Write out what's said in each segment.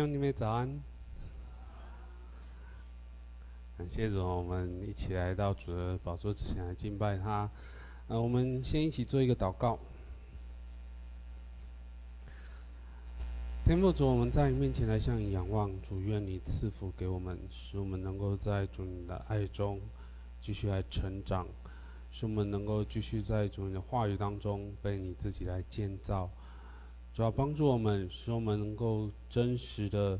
兄弟妹早安。感谢主，我们一起来到主的宝座之前来敬拜他。呃，我们先一起做一个祷告。天父主，我们在你面前来向你仰望，主愿你赐福给我们，使我们能够在主你的爱中继续来成长，使我们能够继续在主你的话语当中被你自己来建造。主要帮助我们，使我们能够真实的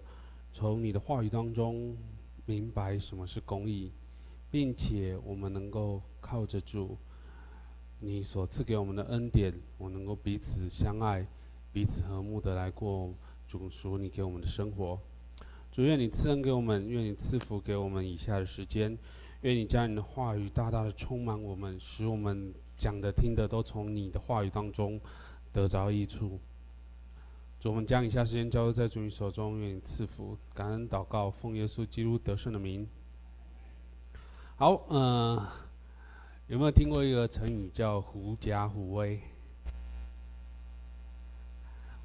从你的话语当中明白什么是公义，并且我们能够靠着主你所赐给我们的恩典，我能够彼此相爱、彼此和睦的来过主属你给我们的生活。主愿你赐恩给我们，愿你赐福给我们以下的时间，愿你将你的话语大大的充满我们，使我们讲的听的都从你的话语当中得着益处。主，我们将以下时间交托在主你手中，愿你赐福，感恩祷告，奉耶稣基督得胜的名。好，嗯、呃，有没有听过一个成语叫“狐假虎威”？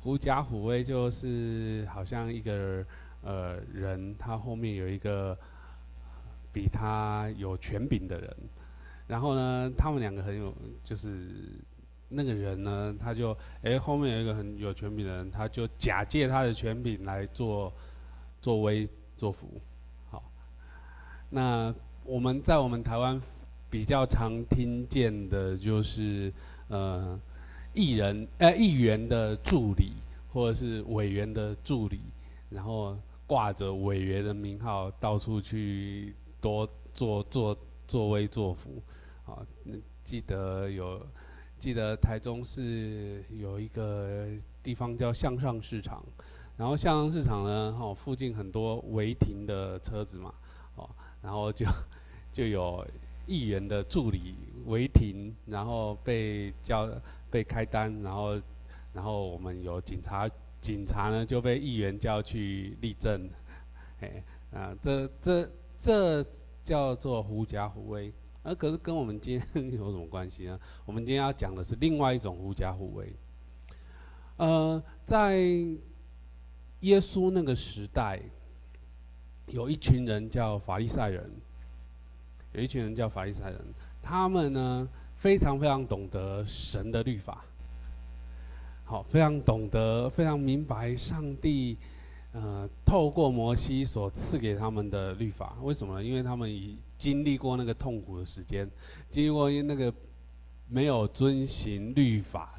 狐假虎威就是好像一个呃人，他后面有一个比他有权柄的人，然后呢，他们两个很有就是。那个人呢，他就诶，后面有一个很有权柄的人，他就假借他的权柄来做作威作福。好，那我们在我们台湾比较常听见的就是呃，议人呃议员的助理或者是委员的助理，然后挂着委员的名号到处去多做做作威作福。好，记得有。记得台中市有一个地方叫向上市场，然后向上市场呢，哦，附近很多违停的车子嘛，哦，然后就 就有议员的助理违停，然后被叫被开单，然后然后我们有警察，警察呢就被议员叫去立正，哎，啊，这这这叫做狐假虎威。而可是跟我们今天 有什么关系呢？我们今天要讲的是另外一种狐假虎威。呃，在耶稣那个时代，有一群人叫法利赛人，有一群人叫法利赛人，他们呢非常非常懂得神的律法，好，非常懂得，非常明白上帝呃透过摩西所赐给他们的律法。为什么呢？因为他们以经历过那个痛苦的时间，经历过那个没有遵行律法，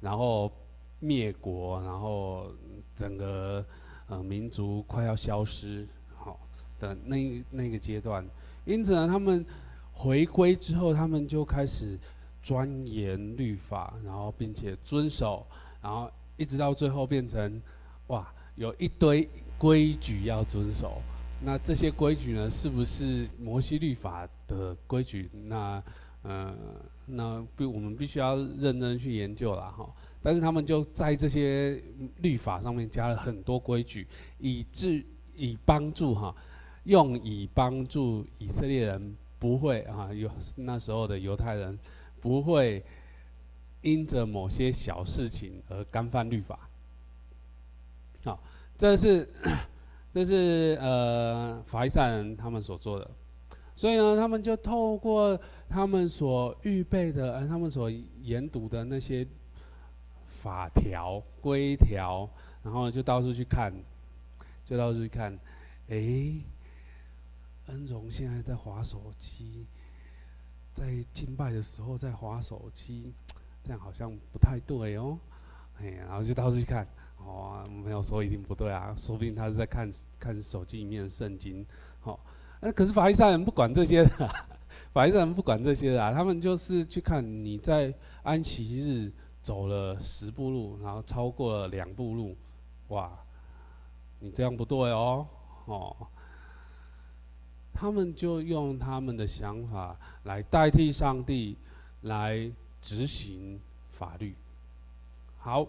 然后灭国，然后整个呃民族快要消失，好，的那那个阶段。因此呢，他们回归之后，他们就开始钻研律法，然后并且遵守，然后一直到最后变成哇，有一堆规矩要遵守。那这些规矩呢，是不是摩西律法的规矩？那，呃，那必我们必须要认真去研究了哈。但是他们就在这些律法上面加了很多规矩，以致以帮助哈，用以帮助以色列人不会啊，有那时候的犹太人不会因着某些小事情而干犯律法。好，这是。这是呃法利赛人他们所做的，所以呢，他们就透过他们所预备的，呃，他们所研读的那些法条规条，然后就到处去看，就到处去看，哎，恩荣现在在滑手机，在敬拜的时候在滑手机，这样好像不太对哦，哎，然后就到处去看。哦，没有说一定不对啊，说不定他是在看看手机里面的圣经。好、哦，那可是法利赛人不管这些的，法利赛人不管这些的，他们就是去看你在安息日走了十步路，然后超过了两步路，哇，你这样不对哦，哦，他们就用他们的想法来代替上帝来执行法律。好。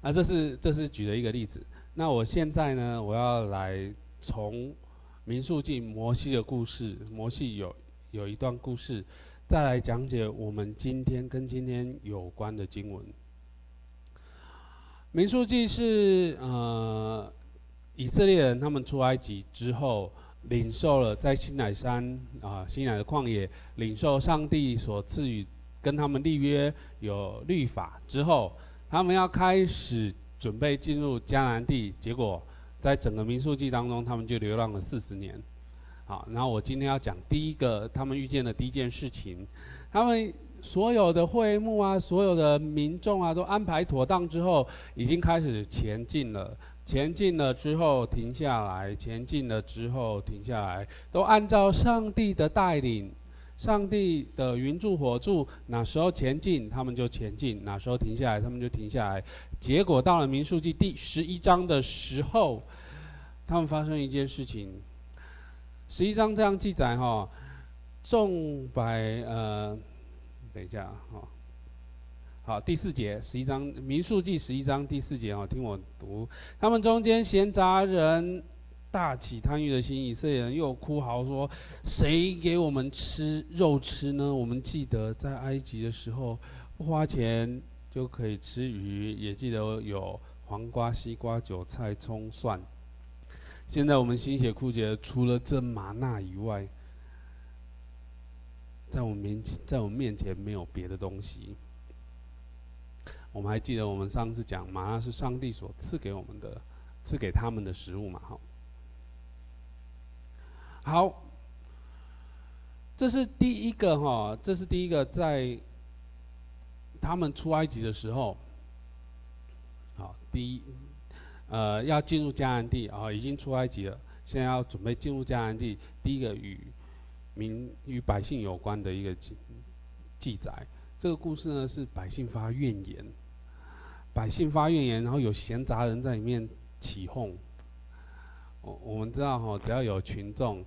啊，这是这是举了一个例子。那我现在呢，我要来从民数记摩西的故事，摩西有有一段故事，再来讲解我们今天跟今天有关的经文。民数记是呃以色列人他们出埃及之后，领受了在西乃山啊，西乃的旷野领受上帝所赐予跟他们立约有律法之后，他们要开始准备进入迦南地，结果在整个民数记当中，他们就流浪了四十年。好，然后我今天要讲第一个他们遇见的第一件事情，他们所有的会幕啊，所有的民众啊，都安排妥当之后，已经开始前进了。前进了之后停下来，前进了之后停下来，都按照上帝的带领，上帝的云柱火柱，哪时候前进他们就前进，哪时候停下来他们就停下来。结果到了民数记第十一章的时候，他们发生一件事情。十一章这样记载哈，众百呃，等一下哈。好，第四节，十一章民数记十一章第四节哦，听我读。他们中间闲杂人大起贪欲的心，以色列人又哭嚎说：“谁给我们吃肉吃呢？我们记得在埃及的时候，不花钱就可以吃鱼，也记得有黄瓜、西瓜、韭菜、葱、蒜。现在我们心血枯竭，除了这玛纳以外，在我们面前，在我们面前没有别的东西。”我们还记得我们上次讲，玛纳是上帝所赐给我们的，赐给他们的食物嘛？好，好，这是第一个哈，这是第一个在他们出埃及的时候，好，第一，呃，要进入迦南地啊，已经出埃及了，现在要准备进入迦南地，第一个与民与百姓有关的一个记记载。这个故事呢，是百姓发怨言，百姓发怨言，然后有闲杂人在里面起哄。我我们知道哈，只要有群众，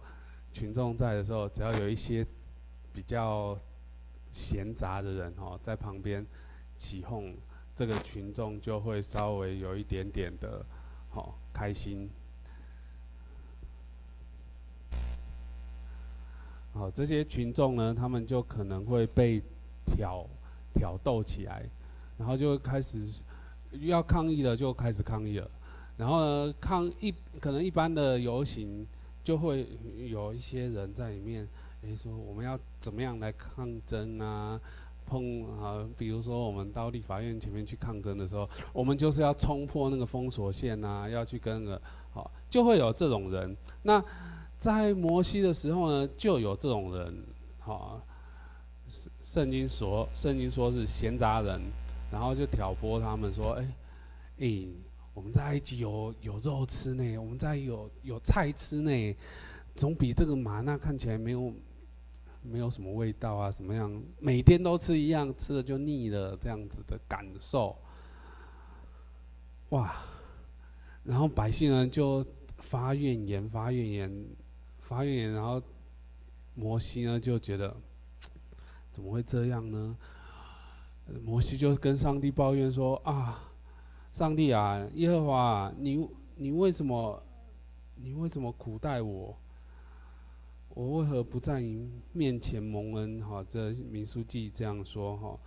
群众在的时候，只要有一些比较闲杂的人哈，在旁边起哄，这个群众就会稍微有一点点的，好开心。好，这些群众呢，他们就可能会被。挑挑逗起来，然后就开始要抗议了，就开始抗议了。然后呢，抗一可能一般的游行就会有一些人在里面，诶，说我们要怎么样来抗争啊？碰啊，比如说我们到立法院前面去抗争的时候，我们就是要冲破那个封锁线啊，要去跟那个好，就会有这种人。那在摩西的时候呢，就有这种人，好。圣经说，圣经说是闲杂人，然后就挑拨他们说：“哎，哎，我们在埃及有有肉吃呢，我们在有有菜吃呢，总比这个麻那看起来没有没有什么味道啊，什么样？每天都吃一样，吃了就腻了，这样子的感受。哇！然后百姓呢就发怨言，发怨言，发怨言，然后摩西呢就觉得。”怎么会这样呢？摩西就跟上帝抱怨说：“啊，上帝啊，耶和华，你你为什么你为什么苦待我？我为何不在你面前蒙恩？”哈，这民书记这样说哈。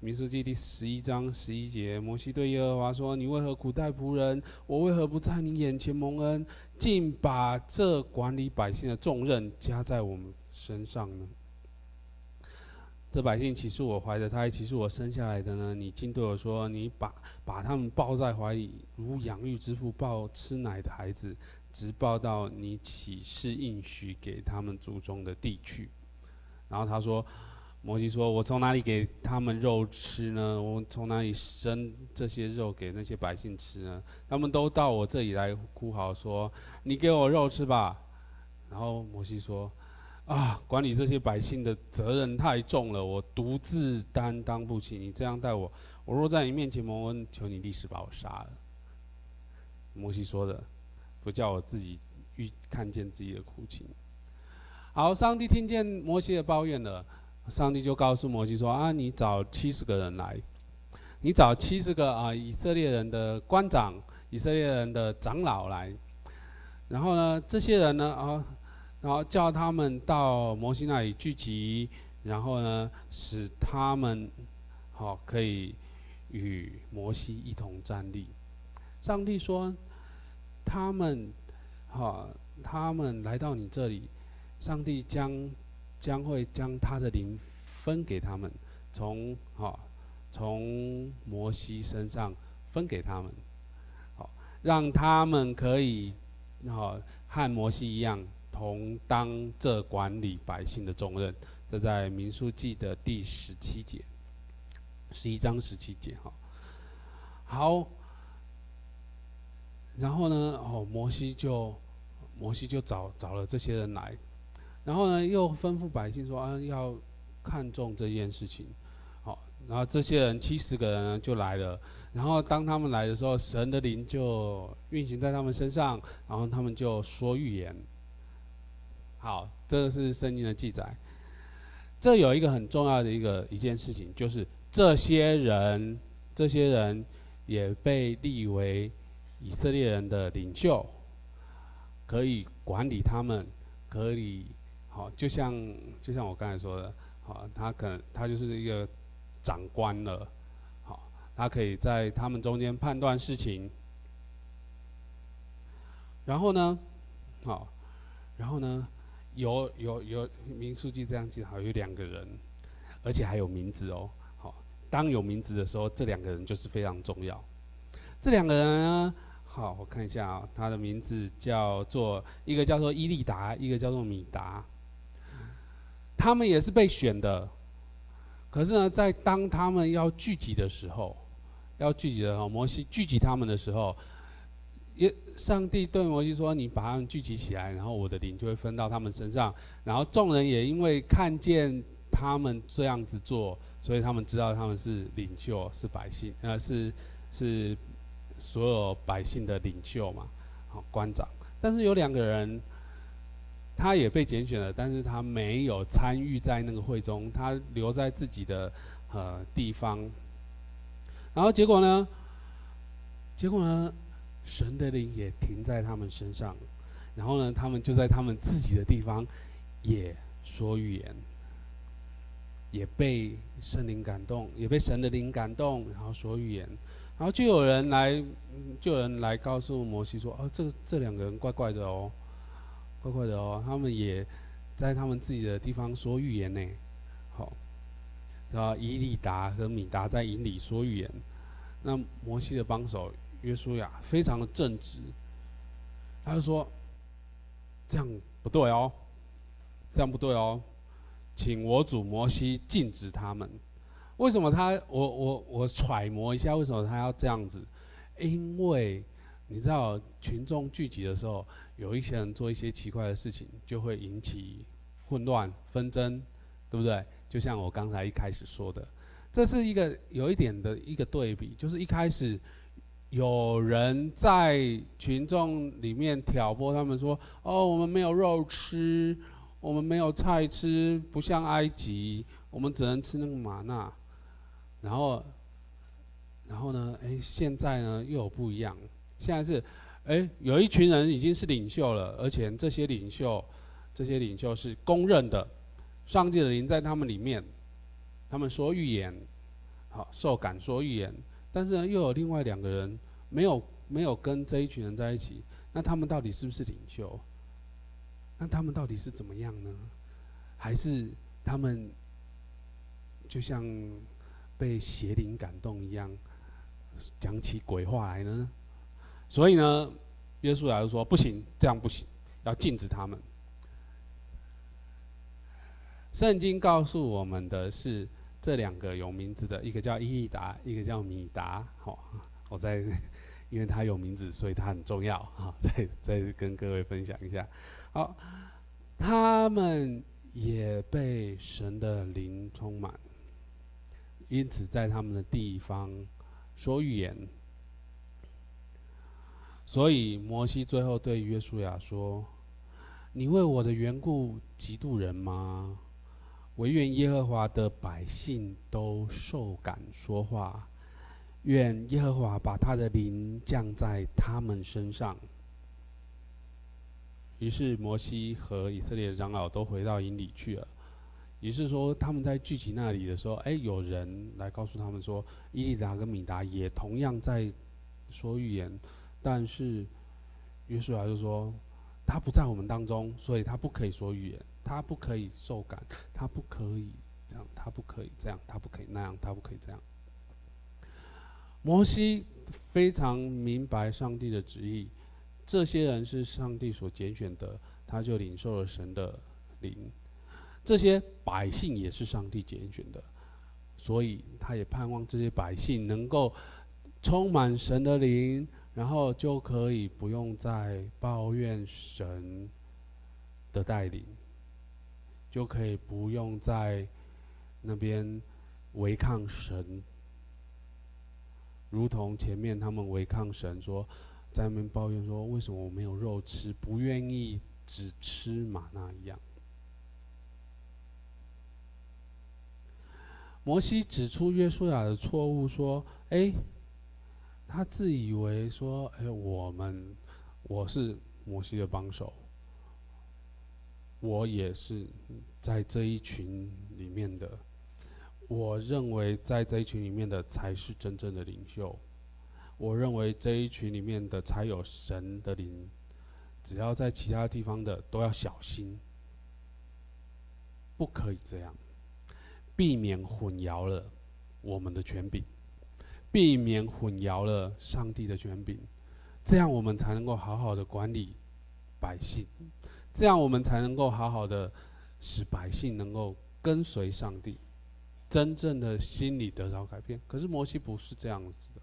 民书记第十一章十一节，摩西对耶和华说：“你为何苦待仆人？我为何不在你眼前蒙恩，竟把这管理百姓的重任加在我们身上呢？”这百姓岂是我怀的胎，岂是我生下来的呢？你竟对我说：“你把把他们抱在怀里，如养育之父抱吃奶的孩子，直抱到你起誓应许给他们祖宗的地去。”然后他说：“摩西说，我从哪里给他们肉吃呢？我从哪里生这些肉给那些百姓吃呢？他们都到我这里来哭嚎说：‘你给我肉吃吧。’然后摩西说。”啊，管理这些百姓的责任太重了，我独自担当不起。你这样待我，我若在你面前蒙恩，求你立时把我杀了。摩西说的，不叫我自己遇看见自己的苦情。好，上帝听见摩西的抱怨了，上帝就告诉摩西说：啊，你找七十个人来，你找七十个啊以色列人的官长、以色列人的长老来，然后呢，这些人呢啊。然后叫他们到摩西那里聚集，然后呢，使他们好可以与摩西一同站立。上帝说：“他们，哈，他们来到你这里，上帝将将会将他的灵分给他们，从哈从摩西身上分给他们，好，让他们可以哈和摩西一样，同当这管理百姓的重任。这在民书记的第十七节，十一章十七节，哈，好。然后呢，哦，摩西就，摩西就找找了这些人来，然后呢，又吩咐百姓说啊，要看重这件事情，好，然后这些人七十个人就来了，然后当他们来的时候，神的灵就运行在他们身上，然后他们就说预言。好，这个是圣经的记载。这有一个很重要的一个一件事情，就是这些人，这些人也被立为。以色列人的领袖可以管理他们，可以好，就像就像我刚才说的，好，他可能他就是一个长官了，好，他可以在他们中间判断事情。然后呢，好，然后呢，有有有民书记这样记，好，有两个人，而且还有名字哦，好，当有名字的时候，这两个人就是非常重要。这两个人呢？好，我看一下啊，他的名字叫做一个叫做伊利达，一个叫做米达。他们也是被选的，可是呢，在当他们要聚集的时候，要聚集的时候，摩西聚集他们的时候，也上帝对摩西说：“你把他们聚集起来，然后我的灵就会分到他们身上。”然后众人也因为看见他们这样子做，所以他们知道他们是领袖，是百姓，呃，是是。所有百姓的领袖嘛，好官长，但是有两个人，他也被拣选了，但是他没有参与在那个会中，他留在自己的呃地方。然后结果呢？结果呢？神的灵也停在他们身上，然后呢，他们就在他们自己的地方也说预言，也被圣灵感动，也被神的灵感动，然后说预言。然后就有人来，就有人来告诉摩西说：“哦，这这两个人怪怪的哦，怪怪的哦，他们也在他们自己的地方说预言呢。”好，然后以利达和米达在营里说预言。那摩西的帮手约书亚非常的正直，他就说：“这样不对哦，这样不对哦，请我主摩西禁止他们。”为什么他我我我揣摩一下，为什么他要这样子？因为你知道群众聚集的时候，有一些人做一些奇怪的事情，就会引起混乱纷争，对不对？就像我刚才一开始说的，这是一个有一点的一个对比，就是一开始有人在群众里面挑拨，他们说：“哦，我们没有肉吃，我们没有菜吃，不像埃及，我们只能吃那个玛纳。”然后，然后呢？哎，现在呢又有不一样。现在是，哎，有一群人已经是领袖了，而且这些领袖，这些领袖是公认的，上帝的灵在他们里面，他们说预言，好，受感说预言。但是呢，又有另外两个人没有没有跟这一群人在一起，那他们到底是不是领袖？那他们到底是怎么样呢？还是他们就像？被邪灵感动一样，讲起鬼话来呢。所以呢，约书亚就说：“不行，这样不行，要禁止他们。”圣经告诉我们的是，这两个有名字的，一个叫伊利达，一个叫米达。好，我在，因为他有名字，所以他很重要。好，再再跟各位分享一下。好，他们也被神的灵充满。因此，在他们的地方说预言。所以，摩西最后对约书亚说：“你为我的缘故嫉妒人吗？惟愿耶和华的百姓都受感说话，愿耶和华把他的灵降在他们身上。”于是，摩西和以色列长老都回到营里去了。于是说，他们在聚集那里的时候，哎，有人来告诉他们说，伊利达跟米达也同样在说预言，但是约书亚就说，他不在我们当中，所以他不可以说预言，他不可以受感，他不可以这样，他不可以这样，他不可以那样，他不可以这样。摩西非常明白上帝的旨意，这些人是上帝所拣选的，他就领受了神的灵。这些百姓也是上帝拣选的，所以他也盼望这些百姓能够充满神的灵，然后就可以不用再抱怨神的带领，就可以不用在那边违抗神。如同前面他们违抗神说，在那边抱怨说，为什么我没有肉吃，不愿意只吃玛纳一样。摩西指出约书亚的错误，说：“哎，他自以为说，哎，我们我是摩西的帮手，我也是在这一群里面的。”我认为在这一群里面的才是真正的领袖。我认为这一群里面的才有神的灵。只要在其他地方的都要小心，不可以这样，避免混淆了我们的权柄，避免混淆了上帝的权柄。这样我们才能够好好的管理百姓，这样我们才能够好好的使百姓能够跟随上帝。真正的心里得到改变，可是摩西不是这样子的。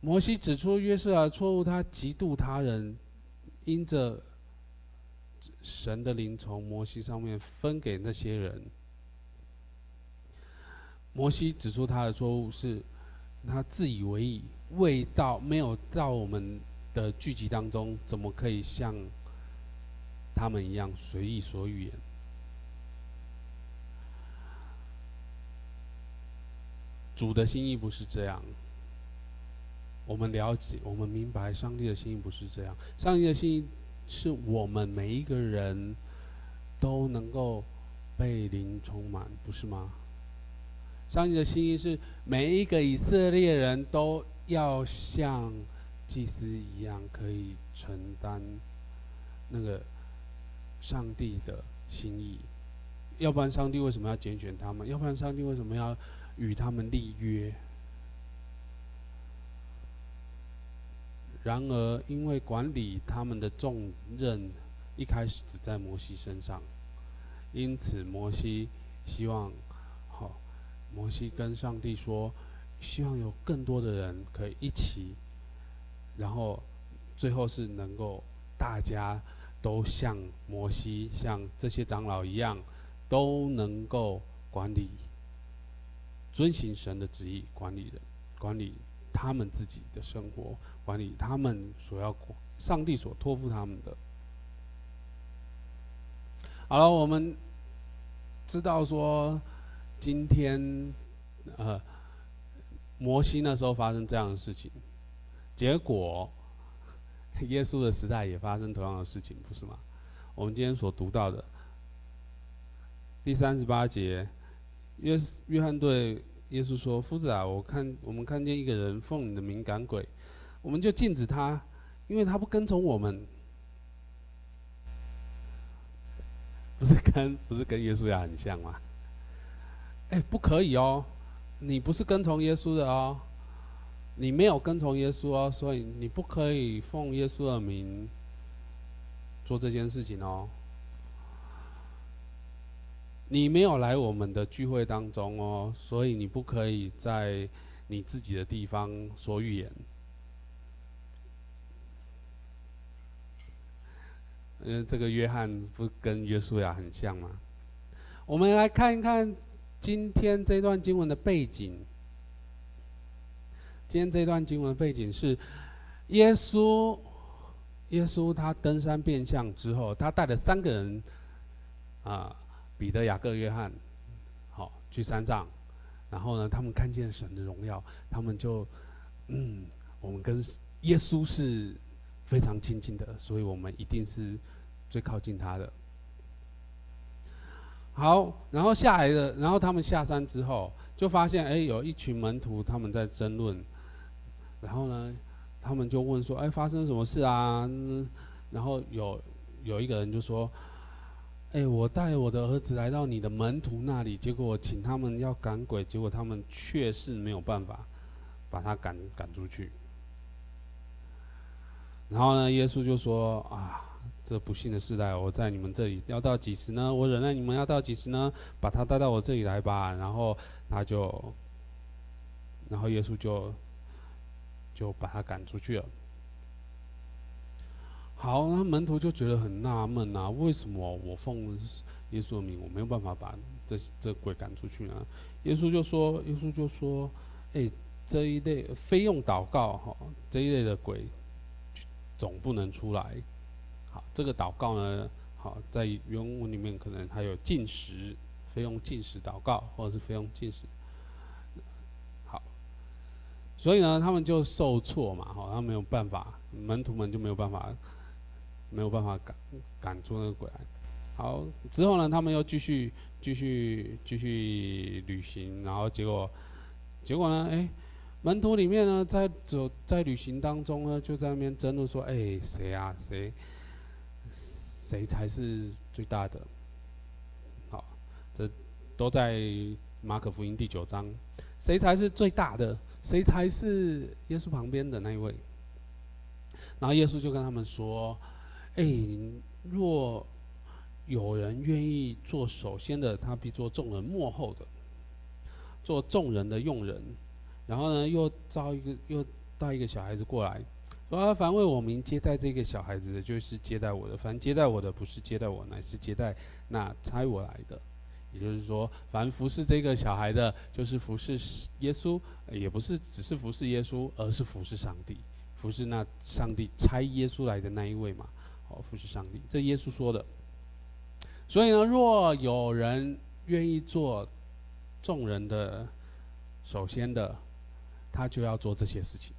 摩西指出约瑟亚的错误，他嫉妒他人，因着神的灵从摩西上面分给那些人。摩西指出他的错误是，他自以为意，未到没有到我们的聚集当中，怎么可以像他们一样随意说预言？主的心意不是这样，我们了解，我们明白，上帝的心意不是这样。上帝的心意是我们每一个人都能够被灵充满，不是吗？上帝的心意是每一个以色列人都要像祭司一样，可以承担那个上帝的心意。要不然，上帝为什么要拣选他们？要不然，上帝为什么要？与他们立约。然而，因为管理他们的重任一开始只在摩西身上，因此摩西希望，好，摩西跟上帝说，希望有更多的人可以一起，然后最后是能够大家都像摩西，像这些长老一样，都能够管理。遵行神的旨意，管理人，管理他们自己的生活，管理他们所要，上帝所托付他们的。好了，我们知道说，今天，呃，摩西那时候发生这样的事情，结果，耶稣的时代也发生同样的事情，不是吗？我们今天所读到的第三十八节。约约翰对耶稣说：“夫子啊，我看我们看见一个人奉你的敏感鬼，我们就禁止他，因为他不跟从我们。不是跟不是跟耶稣亚很像吗？哎，不可以哦，你不是跟从耶稣的哦，你没有跟从耶稣哦，所以你不可以奉耶稣的名做这件事情哦。”你没有来我们的聚会当中哦，所以你不可以在你自己的地方说预言。嗯，这个约翰不跟约书亚很像吗？我们来看一看今天这段经文的背景。今天这段经文背景是耶稣，耶稣他登山变相之后，他带了三个人啊。彼得、雅各、约翰，好，去山上，然后呢，他们看见神的荣耀，他们就，嗯，我们跟耶稣是非常亲近的，所以我们一定是最靠近他的。好，然后下来的，然后他们下山之后，就发现，哎，有一群门徒他们在争论，然后呢，他们就问说：“哎，发生什么事啊？”然后有有一个人就说：“哎，我带我的儿子来到你的门徒那里，结果请他们要赶鬼，结果他们确实没有办法把他赶赶出去。”然后呢，耶稣就说：“啊。”这不幸的时代，我在你们这里要到几时呢？我忍耐你们要到几时呢？把他带到我这里来吧。然后他就，然后耶稣就就把他赶出去了。好，那门徒就觉得很纳闷啊，为什么我奉耶稣的名，我没有办法把这这鬼赶出去呢？耶稣就说，耶稣就说，哎，这一类非用祷告哈，这一类的鬼总不能出来。好，这个祷告呢，好，在原文里面可能还有禁食，非用禁食祷告，或者是非用禁食。所以呢，他们就受挫嘛，哈，他没有办法，门徒们就没有办法，没有办法赶赶出那个鬼来。好，之后呢，他们又继续继续继续旅行，然后结果结果呢，哎，门徒里面呢，在走在旅行当中呢，就在那边争论说，哎，谁啊，谁？谁才是最大的？好，这都在马可福音第九章。谁才是最大的？谁才是耶稣旁边的那一位？然后耶稣就跟他们说：“哎，若有人愿意做首先的，他必做众人幕后的，做众人的用人。然后呢，又招一个，又带一个小孩子过来。”说：“凡为我名接待这个小孩子的，就是接待我的；凡接待我的，不是接待我，乃是接待那差我来的。也就是说，凡服侍这个小孩的，就是服侍耶稣，也不是只是服侍耶稣，而是服侍上帝，服侍那上帝差耶稣来的那一位嘛。哦，服侍上帝，这耶稣说的。所以呢，若有人愿意做众人的首先的，他就要做这些事情。”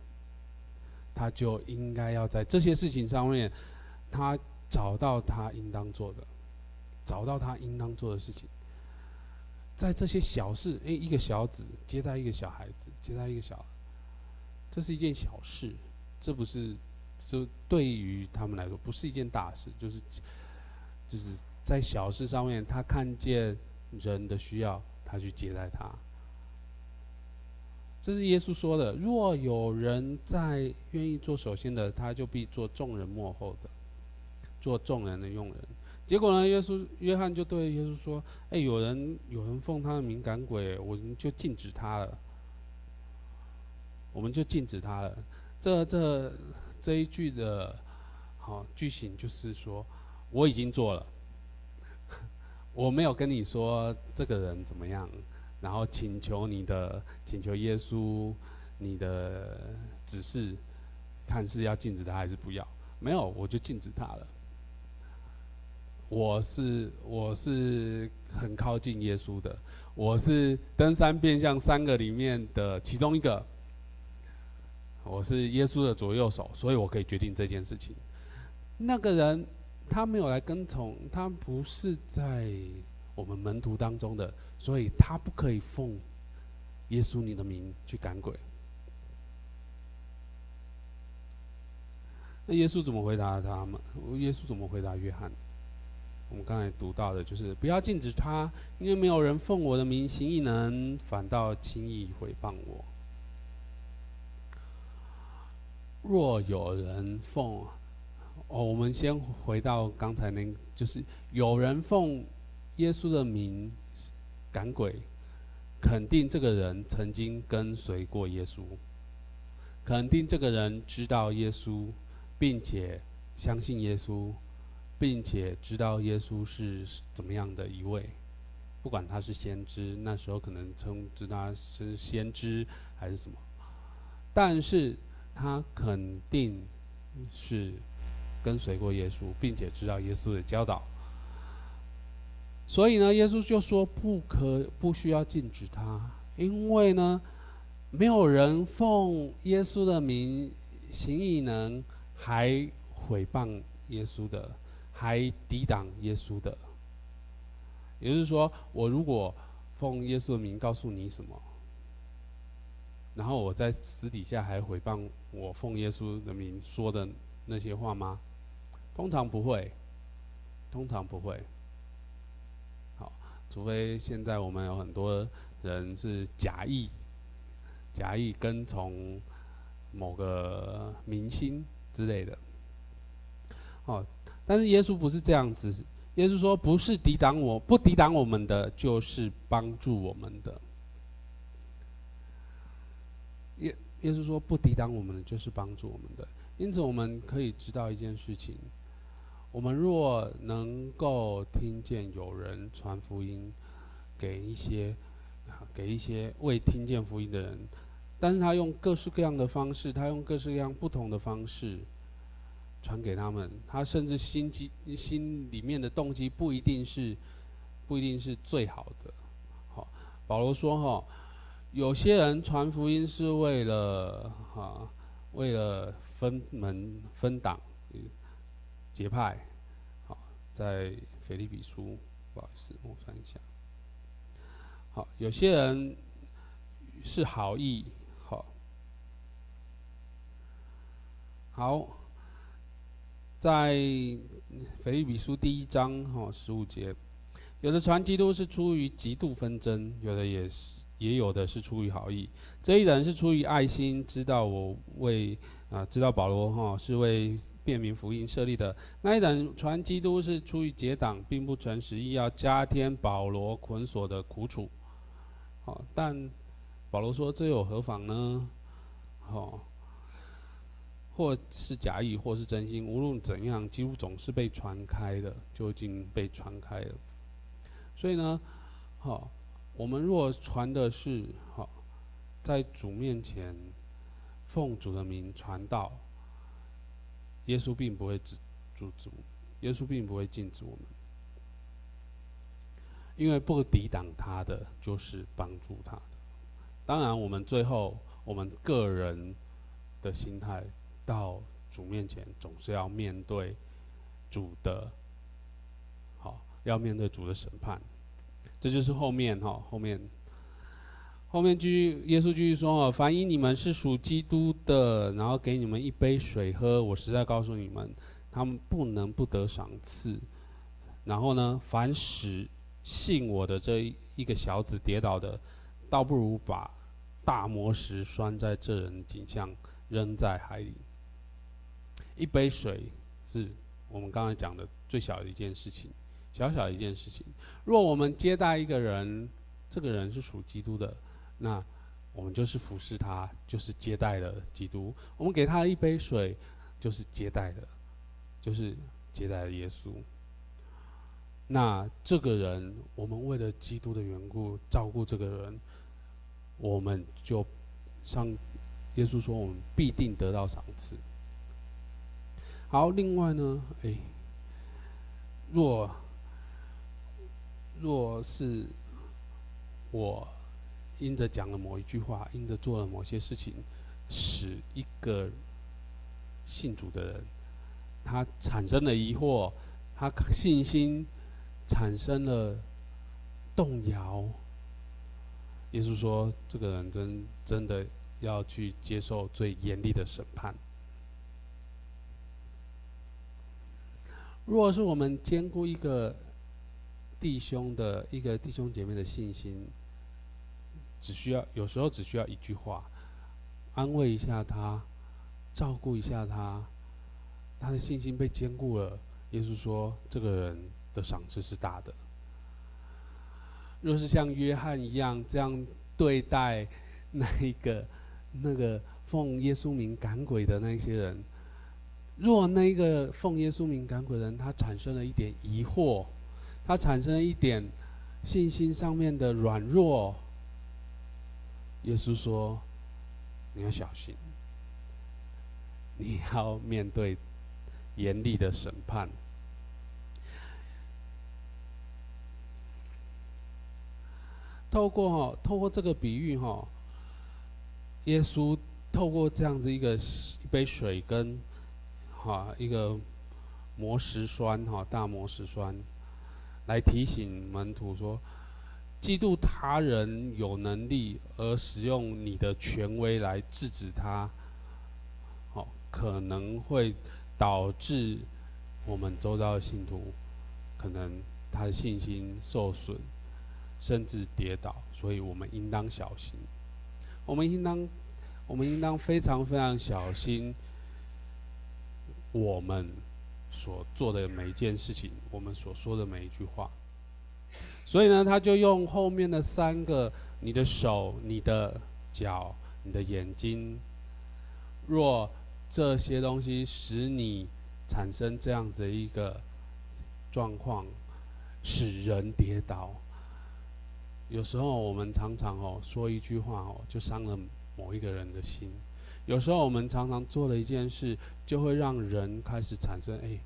他就应该要在这些事情上面，他找到他应当做的，找到他应当做的事情。在这些小事，哎，一个小子接待一个小孩子，接待一个小，这是一件小事，这不是，就对于他们来说不是一件大事，就是，就是在小事上面，他看见人的需要，他去接待他。这是耶稣说的：“若有人在愿意做首先的，他就必做众人末后的，做众人的用人。”结果呢，耶稣约翰就对耶稣说：“哎，有人有人奉他的名赶鬼，我们就禁止他了。我们就禁止他了。这”这这这一句的好句型就是说，我已经做了，我没有跟你说这个人怎么样。然后请求你的，请求耶稣，你的指示，看是要禁止他还是不要？没有，我就禁止他了。我是我是很靠近耶稣的，我是登山变像三个里面的其中一个。我是耶稣的左右手，所以我可以决定这件事情。那个人他没有来跟从，他不是在我们门徒当中的。所以他不可以奉耶稣你的名去赶鬼。那耶稣怎么回答他们？耶稣怎么回答约翰？我们刚才读到的就是不要禁止他，因为没有人奉我的名行异能，反倒轻易毁谤我。若有人奉，哦，我们先回到刚才那，就是有人奉耶稣的名。赶鬼，肯定这个人曾经跟随过耶稣，肯定这个人知道耶稣，并且相信耶稣，并且知道耶稣是怎么样的一位。不管他是先知，那时候可能称知他是先知还是什么，但是他肯定是跟随过耶稣，并且知道耶稣的教导。所以呢，耶稣就说不可不需要禁止他，因为呢，没有人奉耶稣的名行异能，还毁谤耶稣的，还抵挡耶稣的。也就是说，我如果奉耶稣的名告诉你什么，然后我在私底下还毁谤我奉耶稣的名说的那些话吗？通常不会，通常不会。好，除非现在我们有很多人是假意、假意跟从某个明星之类的。好，但是耶稣不是这样子。耶稣说：“不是抵挡我，不抵挡我们的，就是帮助我们的。”耶耶稣说：“不抵挡我们的，就是帮助我们的。”因此，我们可以知道一件事情：我们若能够听见有人传福音给一些给一些未听见福音的人，但是他用各式各样的方式，他用各式各样不同的方式。传给他们，他甚至心机心里面的动机不一定是，不一定是最好的。好，保罗说哈，有些人传福音是为了哈，为了分门分党，结派。好，在腓立比书，不好意思，我翻一下。好，有些人是好意，好，好。在腓立比书第一章哈十五节，有的传基督是出于嫉妒纷争，有的也是，也有的是出于好意。这一人是出于爱心，知道我为啊知道保罗哈是为便民福音设立的。那一人传基督是出于结党，并不诚实意，要加添保罗捆锁的苦楚。好，但保罗说这又何妨呢？好。或是假意，或是真心，无论怎样，几乎总是被传开的，就已经被传开了。所以呢，好，我们若传的是好，在主面前奉主的名传道，耶稣并不会止阻止，耶稣并不会禁止我们，因为不抵挡他的就是帮助他的。当然，我们最后我们个人的心态。到主面前，总是要面对主的，好，要面对主的审判。这就是后面哈，后面后面继续，耶稣继续说哦，凡因你们是属基督的，然后给你们一杯水喝，我实在告诉你们，他们不能不得赏赐。然后呢，凡使信我的这一个小子跌倒的，倒不如把大磨石拴在这人颈项，扔在海里。一杯水是我们刚才讲的最小的一件事情，小小的一件事情。若我们接待一个人，这个人是属基督的，那我们就是服侍他，就是接待了基督。我们给他一杯水，就是接待的，就是接待了耶稣。那这个人，我们为了基督的缘故照顾这个人，我们就像耶稣说，我们必定得到赏赐。好，另外呢，哎，若若是我因着讲了某一句话，因着做了某些事情，使一个信主的人他产生了疑惑，他信心产生了动摇，耶稣说，这个人真真的要去接受最严厉的审判。如果是我们兼顾一个弟兄的一个弟兄姐妹的信心，只需要有时候只需要一句话，安慰一下他，照顾一下他，他的信心被兼顾了。耶稣说，这个人的赏赐是大的。若是像约翰一样这样对待那一个那个奉耶稣名赶鬼的那些人。若那个奉耶稣名赶鬼人，他产生了一点疑惑，他产生了一点信心上面的软弱，耶稣说：“你要小心，你要面对严厉的审判。”透过哈，透过这个比喻哈，耶稣透过这样子一个一杯水跟。哈，一个磨石栓哈，大磨石栓，来提醒门徒说，嫉妒他人有能力而使用你的权威来制止他，好，可能会导致我们周遭的信徒可能他的信心受损，甚至跌倒，所以我们应当小心。我们应当，我们应当非常非常小心我们所做的每一件事情，我们所说的每一句话。所以呢，他就用后面的三个：你的手、你的脚、你的眼睛。若这些东西使你产生这样子一个状况，使人跌倒。有时候我们常常哦说一句话哦，就伤了某一个人的心。有时候我们常常做了一件事，就会让人开始产生哎。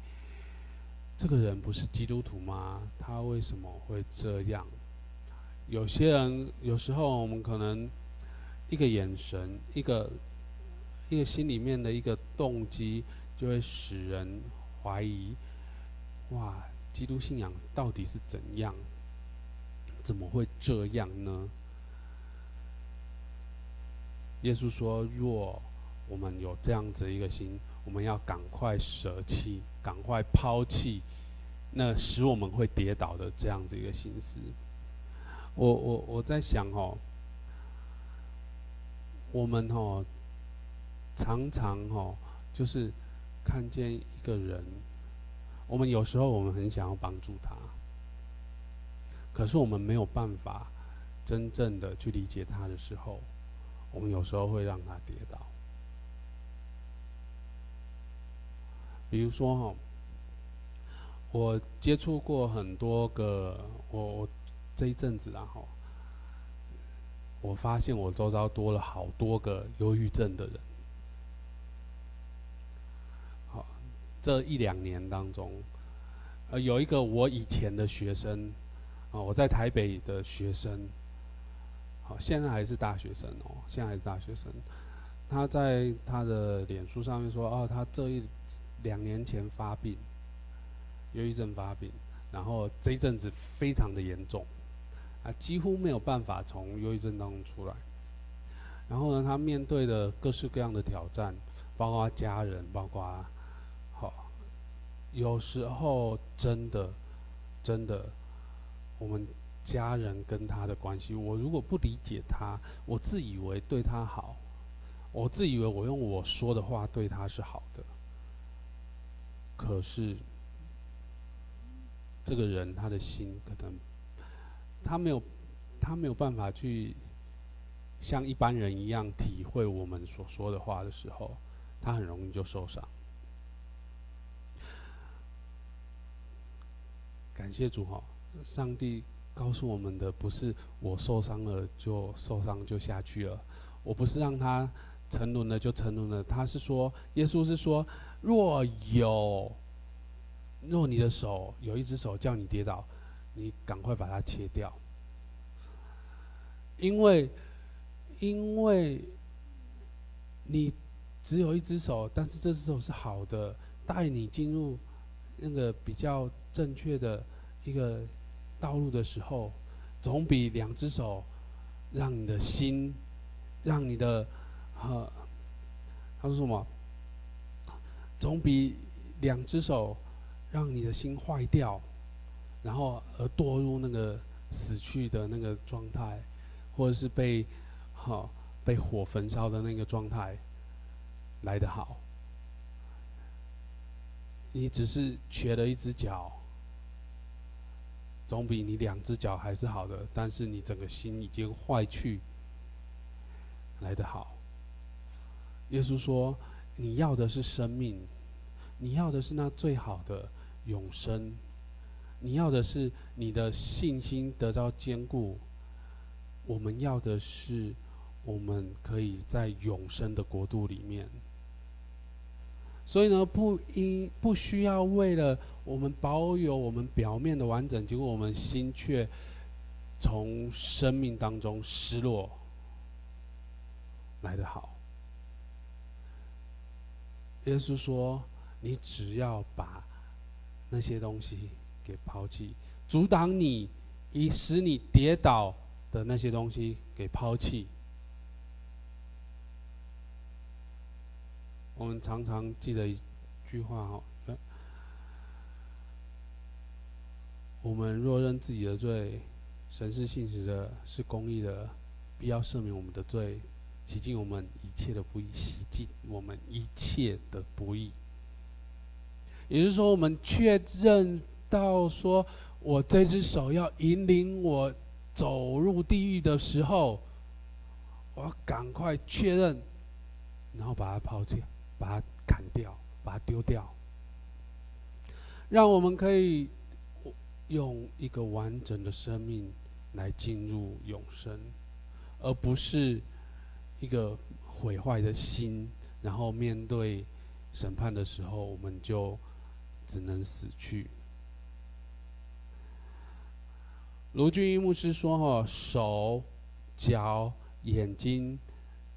这个人不是基督徒吗？他为什么会这样？有些人有时候我们可能一个眼神，一个一个心里面的一个动机，就会使人怀疑：哇，基督信仰到底是怎样？怎么会这样呢？耶稣说：若我们有这样子一个心。我们要赶快舍弃，赶快抛弃，那使我们会跌倒的这样子一个心思。我我我在想哦，我们哦，常常哦，就是看见一个人，我们有时候我们很想要帮助他，可是我们没有办法真正的去理解他的时候，我们有时候会让他跌倒。比如说哈，我接触过很多个，我我这一阵子然后，我发现我周遭多了好多个忧郁症的人。好，这一两年当中，呃，有一个我以前的学生，啊，我在台北的学生，好，现在还是大学生哦，现在还是大学生，他在他的脸书上面说，哦，他这一。两年前发病，忧郁症发病，然后这一阵子非常的严重，啊，几乎没有办法从忧郁症当中出来。然后呢，他面对的各式各样的挑战，包括家人，包括，好，有时候真的，真的，我们家人跟他的关系，我如果不理解他，我自以为对他好，我自以为我用我说的话对他是好的。可是，这个人他的心可能，他没有，他没有办法去像一般人一样体会我们所说的话的时候，他很容易就受伤。感谢主哈，上帝告诉我们的不是我受伤了就受伤就下去了，我不是让他沉沦了就沉沦了，他是说，耶稣是说。若有，若你的手有一只手叫你跌倒，你赶快把它切掉。因为，因为你只有一只手，但是这只手是好的，带你进入那个比较正确的一个道路的时候，总比两只手让你的心，让你的，呃，他说什么？总比两只手让你的心坏掉，然后而堕入那个死去的那个状态，或者是被好被火焚烧的那个状态来得好。你只是瘸了一只脚，总比你两只脚还是好的，但是你整个心已经坏去来得好。耶稣说。你要的是生命，你要的是那最好的永生，你要的是你的信心得到坚固。我们要的是，我们可以在永生的国度里面。所以呢，不应不需要为了我们保有我们表面的完整，结果我们心却从生命当中失落来得好。耶稣说：“你只要把那些东西给抛弃，阻挡你以使你跌倒的那些东西给抛弃。我们常常记得一句话哦，我们若认自己的罪，神是信实的，是公义的，必要赦免我们的罪，洗净我们一切的不义，洗净我们一切的不义。也就是说，我们确认到说，我这只手要引领我走入地狱的时候，我要赶快确认，然后把它抛弃。把它砍掉，把它丢掉，让我们可以用一个完整的生命来进入永生，而不是一个毁坏的心。然后面对审判的时候，我们就只能死去。卢俊义牧师说：“哈，手、脚、眼睛，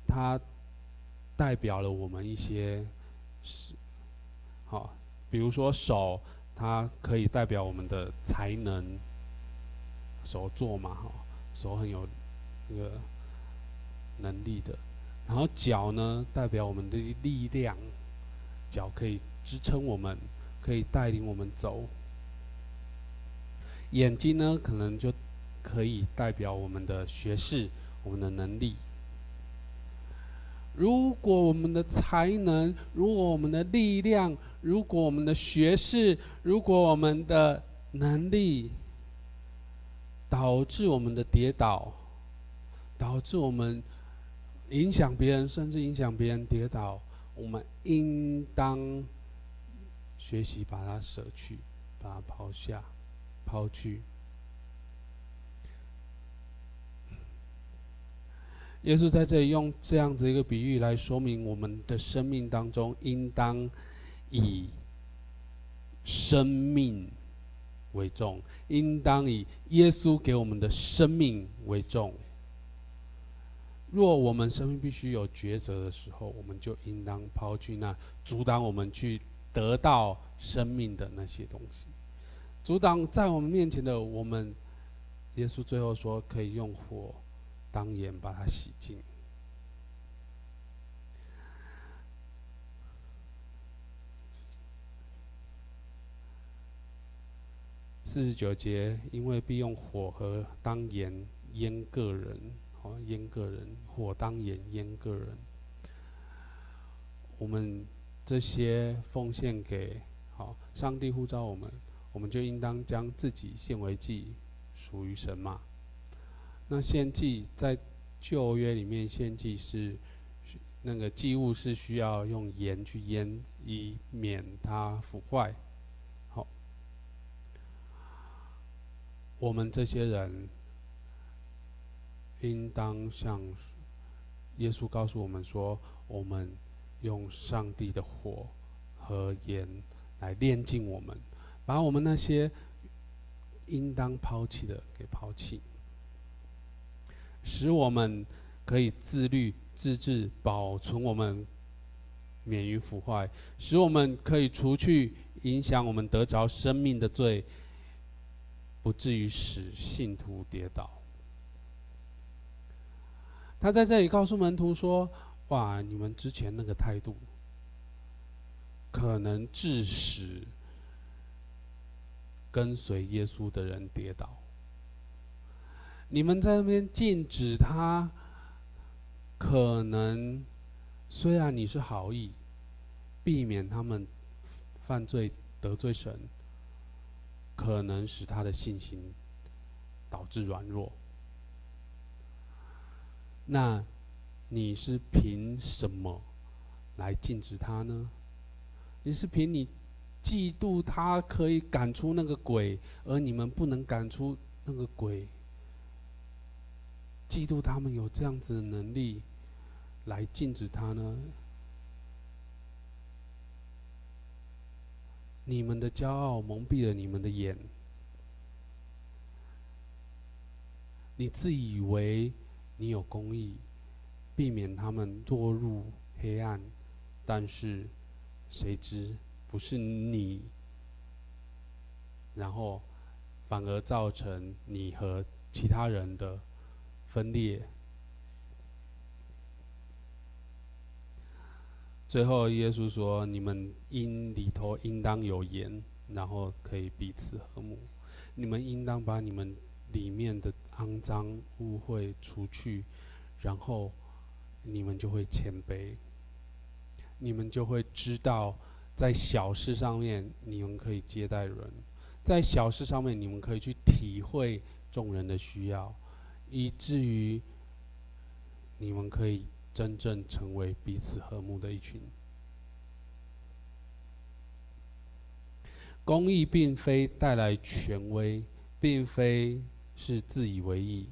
它。”代表了我们一些是好，比如说手，它可以代表我们的才能，手做嘛哈，手很有那个能力的。然后脚呢，代表我们的力量，脚可以支撑我们，可以带领我们走。眼睛呢，可能就可以代表我们的学识，我们的能力。如果我们的才能，如果我们的力量，如果我们的学识，如果我们的能力，导致我们的跌倒，导致我们影响别人，甚至影响别人跌倒，我们应当学习把它舍去，把它抛下，抛去。耶稣在这里用这样子一个比喻来说明，我们的生命当中应当以生命为重，应当以耶稣给我们的生命为重。若我们生命必须有抉择的时候，我们就应当抛去那阻挡我们去得到生命的那些东西，阻挡在我们面前的我们。耶稣最后说，可以用火。当盐把它洗净。四十九节，因为必用火和当盐腌个人，哦，腌个人，火当盐腌个人。我们这些奉献给好，上帝呼召我们，我们就应当将自己献为祭，属于神嘛。那献祭在旧约里面，献祭是那个祭物是需要用盐去腌，以免它腐坏。好，我们这些人应当像耶稣告诉我们说，我们用上帝的火和盐来炼净我们，把我们那些应当抛弃的给抛弃。使我们可以自律、自治，保存我们免于腐坏；使我们可以除去影响我们得着生命的罪，不至于使信徒跌倒。他在这里告诉门徒说：“哇，你们之前那个态度，可能致使跟随耶稣的人跌倒。”你们在那边禁止他，可能虽然你是好意，避免他们犯罪得罪神，可能使他的信心导致软弱。那你是凭什么来禁止他呢？你是凭你嫉妒他可以赶出那个鬼，而你们不能赶出那个鬼？嫉妒他们有这样子的能力，来禁止他呢？你们的骄傲蒙蔽了你们的眼，你自以为你有公义，避免他们堕入黑暗，但是谁知不是你，然后反而造成你和其他人的分裂。最后，耶稣说：“你们应里头应当有盐，然后可以彼此和睦。你们应当把你们里面的肮脏污秽除去，然后你们就会谦卑。你们就会知道，在小事上面你们可以接待人。”在小事上面，你们可以去体会众人的需要，以至于你们可以真正成为彼此和睦的一群。公益并非带来权威，并非是自以为意，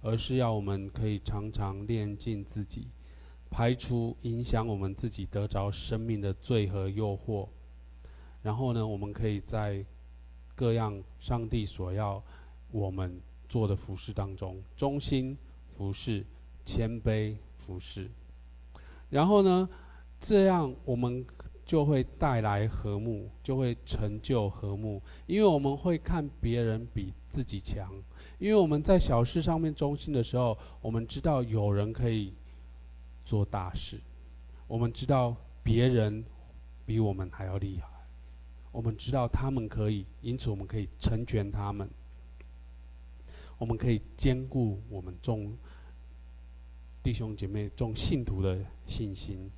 而是要我们可以常常炼净自己，排除影响我们自己得着生命的罪和诱惑。然后呢，我们可以在各样上帝所要我们做的服事当中，忠心服事，谦卑服事，然后呢，这样我们就会带来和睦，就会成就和睦，因为我们会看别人比自己强，因为我们在小事上面忠心的时候，我们知道有人可以做大事，我们知道别人比我们还要厉害。我们知道他们可以，因此我们可以成全他们。我们可以兼顾我们众弟兄姐妹、众信徒的信心。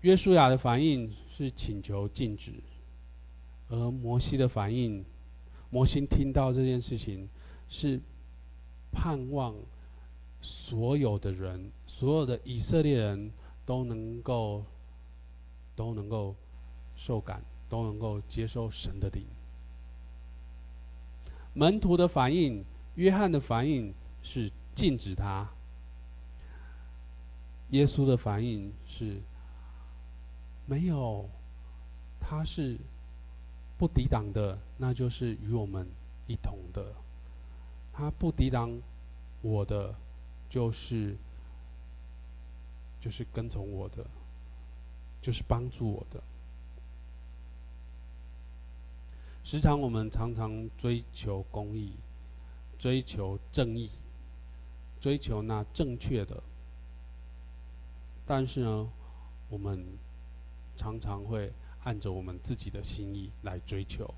约书亚的反应是请求禁止，而摩西的反应，摩西听到这件事情是盼望所有的人，所有的以色列人都能够。都能够受感，都能够接受神的灵。门徒的反应，约翰的反应是禁止他；耶稣的反应是没有，他是不抵挡的，那就是与我们一同的。他不抵挡我的，就是就是跟从我的。就是帮助我的。时常我们常常追求公义，追求正义，追求那正确的。但是呢，我们常常会按着我们自己的心意来追求。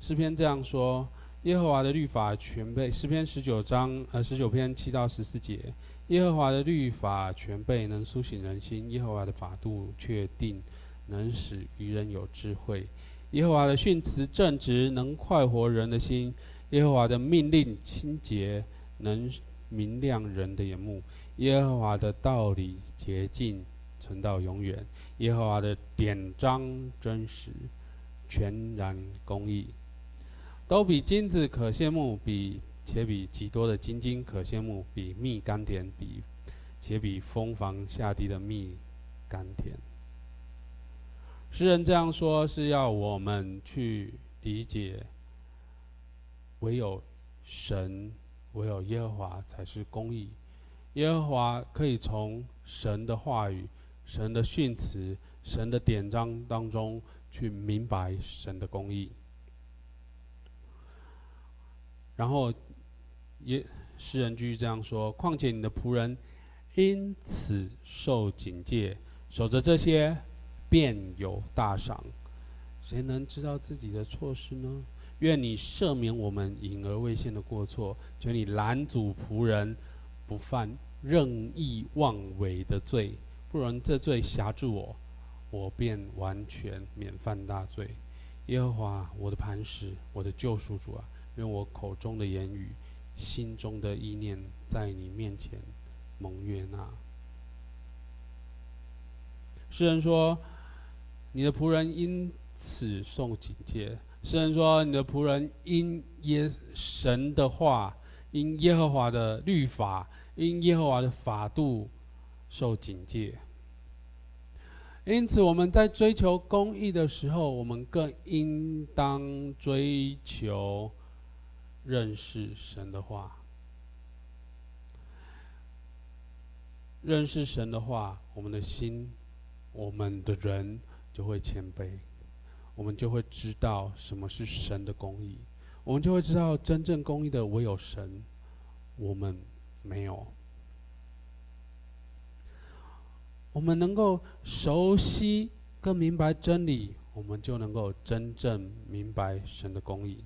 诗篇这样说：耶和华的律法全备。诗篇十九章呃十九篇七到十四节。耶和华的律法全备，能苏醒人心；耶和华的法度确定，能使愚人有智慧；耶和华的训词正直，能快活人的心；耶和华的命令清洁，能明亮人的眼目；耶和华的道理洁净，存到永远；耶和华的典章真实，全然公义，都比金子可羡慕，比。且比极多的金金可羡慕，比蜜甘甜，比且比蜂房下滴的蜜甘甜。诗人这样说，是要我们去理解，唯有神，唯有耶和华才是公义。耶和华可以从神的话语、神的训词、神的典章当中去明白神的公义，然后。耶，诗人继续这样说：况且你的仆人因此受警戒，守着这些，便有大赏。谁能知道自己的错事呢？愿你赦免我们隐而未现的过错，求你拦阻仆人不犯任意妄为的罪，不然这罪辖住我，我便完全免犯大罪。耶和华我的磐石，我的救赎主啊，愿我口中的言语。心中的意念在你面前蒙悦纳。诗人说：“你的仆人因此受警戒。”诗人说：“你的仆人因耶神的话，因耶和华的律法，因耶和华的法度受警戒。”因此，我们在追求公义的时候，我们更应当追求。认识神的话，认识神的话，我们的心，我们的人就会谦卑，我们就会知道什么是神的公义，我们就会知道真正公义的唯有神，我们没有。我们能够熟悉跟明白真理，我们就能够真正明白神的公义。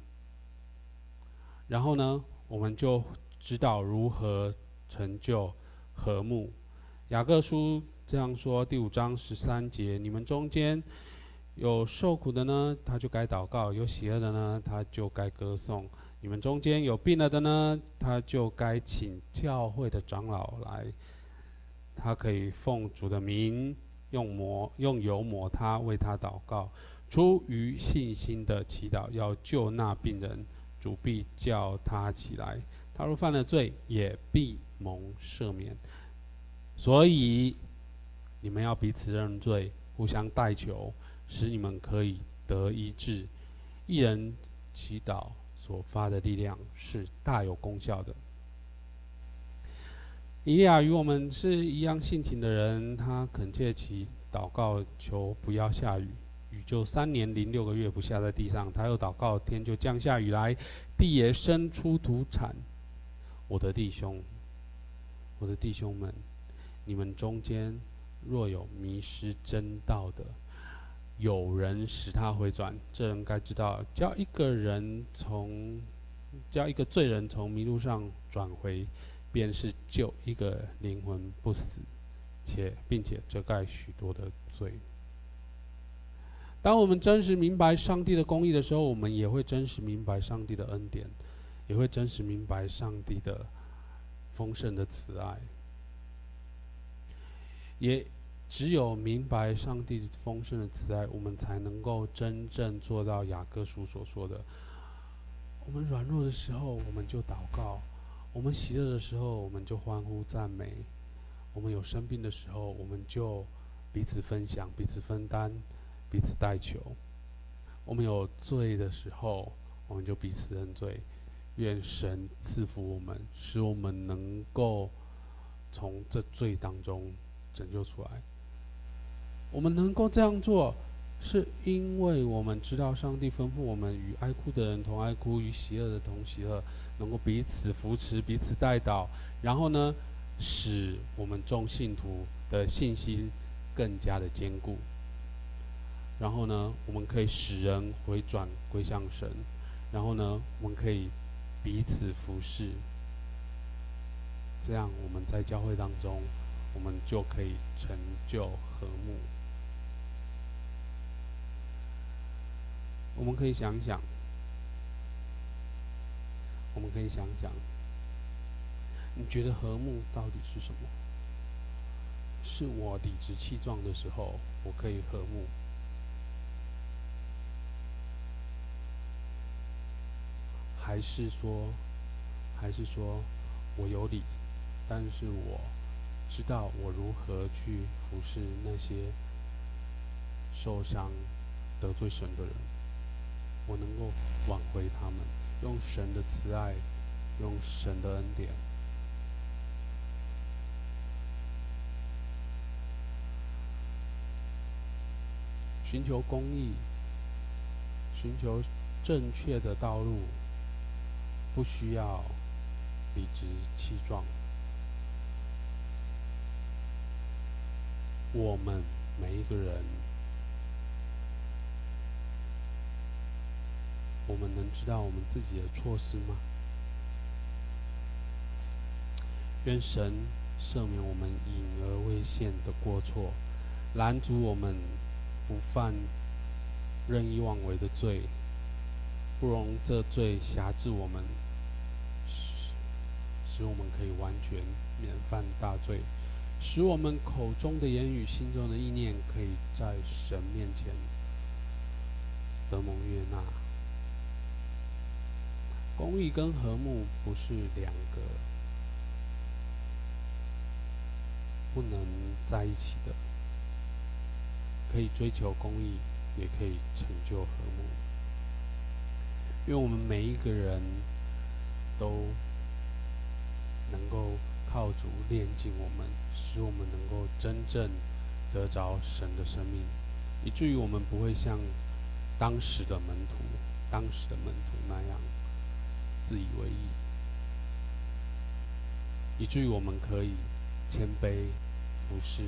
然后呢，我们就知道如何成就和睦。雅各书这样说，第五章十三节：你们中间有受苦的呢，他就该祷告；有喜乐的呢，他就该歌颂。你们中间有病了的呢，他就该请教会的长老来。他可以奉主的名用抹用油抹他，为他祷告，出于信心的祈祷，要救那病人，主必叫他起来。他若犯了罪，也必蒙赦免。所以你们要彼此认罪，互相代求，使你们可以得医治。一人祈祷所发的力量是大有功效的。以利亚与我们是一样性情的人，他恳切祈祷告，求不要下雨，雨就三年零六个月不下在地上。他又祷告，天就降下雨来，地也生出土产。我的弟兄，我的弟兄们，你们中间若有迷失真道的，有人使他回转，这人该知道，叫一个人从，叫一个罪人从迷路上转回。便是救一个灵魂不死，且并且遮盖许多的罪。当我们真实明白上帝的公义的时候，我们也会真实明白上帝的恩典，也会真实明白上帝的丰盛的慈爱。也只有明白上帝丰盛的慈爱，我们才能够真正做到雅各书所说的：我们软弱的时候，我们就祷告。我们喜乐的时候，我们就欢呼赞美；我们有生病的时候，我们就彼此分享、彼此分担、彼此代求；我们有罪的时候，我们就彼此认罪。愿神赐福我们，使我们能够从这罪当中拯救出来。我们能够这样做，是因为我们知道上帝吩咐我们与哀哭的人同哀哭，与喜乐的同喜乐。能够彼此扶持、彼此代祷，然后呢，使我们众信徒的信心更加的坚固。然后呢，我们可以使人回转归向神。然后呢，我们可以彼此服侍。这样我们在教会当中，我们就可以成就和睦。我们可以想想。我们可以想想，你觉得和睦到底是什么？是我理直气壮的时候，我可以和睦；还是说，还是说我有理，但是我知道我如何去服侍那些受伤、得罪神的人，我能够挽回他们。用神的慈爱，用神的恩典，寻求公义，寻求正确的道路，不需要理直气壮。我们每一个人。我们能知道我们自己的错失吗？愿神赦免我们隐而未现的过错，拦阻我们不犯任意妄为的罪，不容这罪辖制我们，使使我们可以完全免犯大罪，使我们口中的言语、心中的意念，可以在神面前得蒙悦纳。公义跟和睦不是两个不能在一起的，可以追求公义，也可以成就和睦。因为我们每一个人都能够靠主炼净我们，使我们能够真正得着神的生命，以至于我们不会像当时的门徒、当时的门徒那样自以为意，以至于我们可以谦卑服侍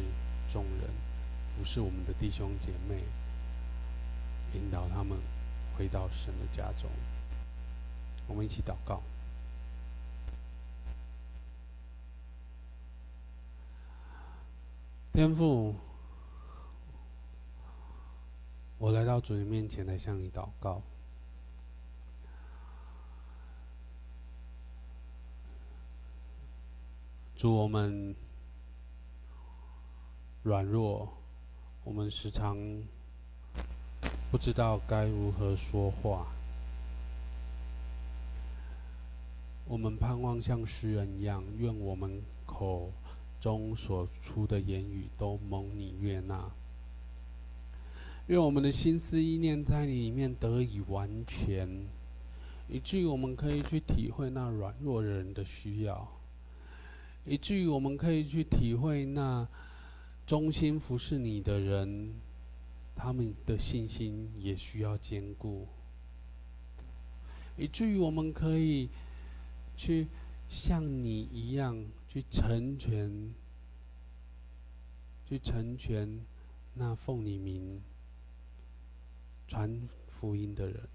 众人，服侍我们的弟兄姐妹，引导他们回到神的家中。我们一起祷告。天父，我来到主你面前来向你祷告。主，我们软弱，我们时常不知道该如何说话。我们盼望像诗人一样，愿我们口。中所出的言语都蒙你悦纳，愿我们的心思意念在你里面得以完全，以至于我们可以去体会那软弱人的需要，以至于我们可以去体会那忠心服侍你的人，他们的信心也需要坚固，以至于我们可以去像你一样。去成全，去成全那奉你名传福音的人，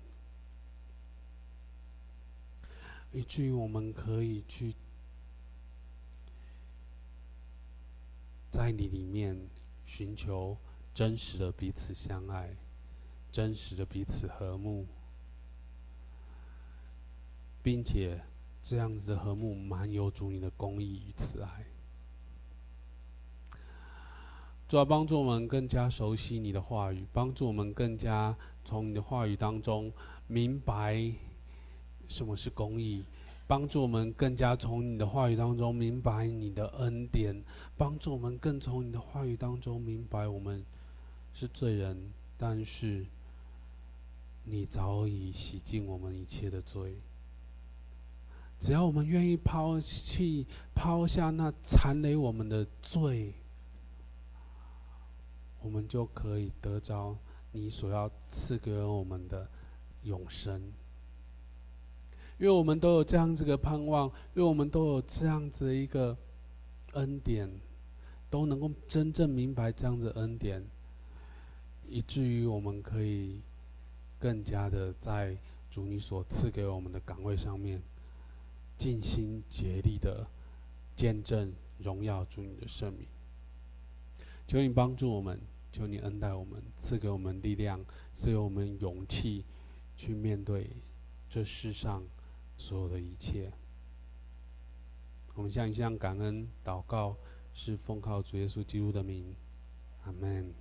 以至于我们可以去在你里面寻求真实的彼此相爱，真实的彼此和睦，并且。这样子的和睦，满有主你的公义与慈爱。主要帮助我们更加熟悉你的话语，帮助我们更加从你的话语当中明白什么是公义，帮助我们更加从你的话语当中明白你的恩典，帮助我们更从你的话语当中明白我们是罪人，但是你早已洗净我们一切的罪。只要我们愿意抛弃、抛下那缠累我们的罪，我们就可以得着你所要赐给我们的永生。因为我们都有这样子的盼望，因为我们都有这样子的一个恩典，都能够真正明白这样子的恩典，以至于我们可以更加的在主你所赐给我们的岗位上面。尽心竭力的见证荣耀主你的圣名，求你帮助我们，求你恩待我们，赐给我们力量，赐给我们勇气，去面对这世上所有的一切。我们向一向感恩祷告，是奉靠主耶稣基督的名，阿门。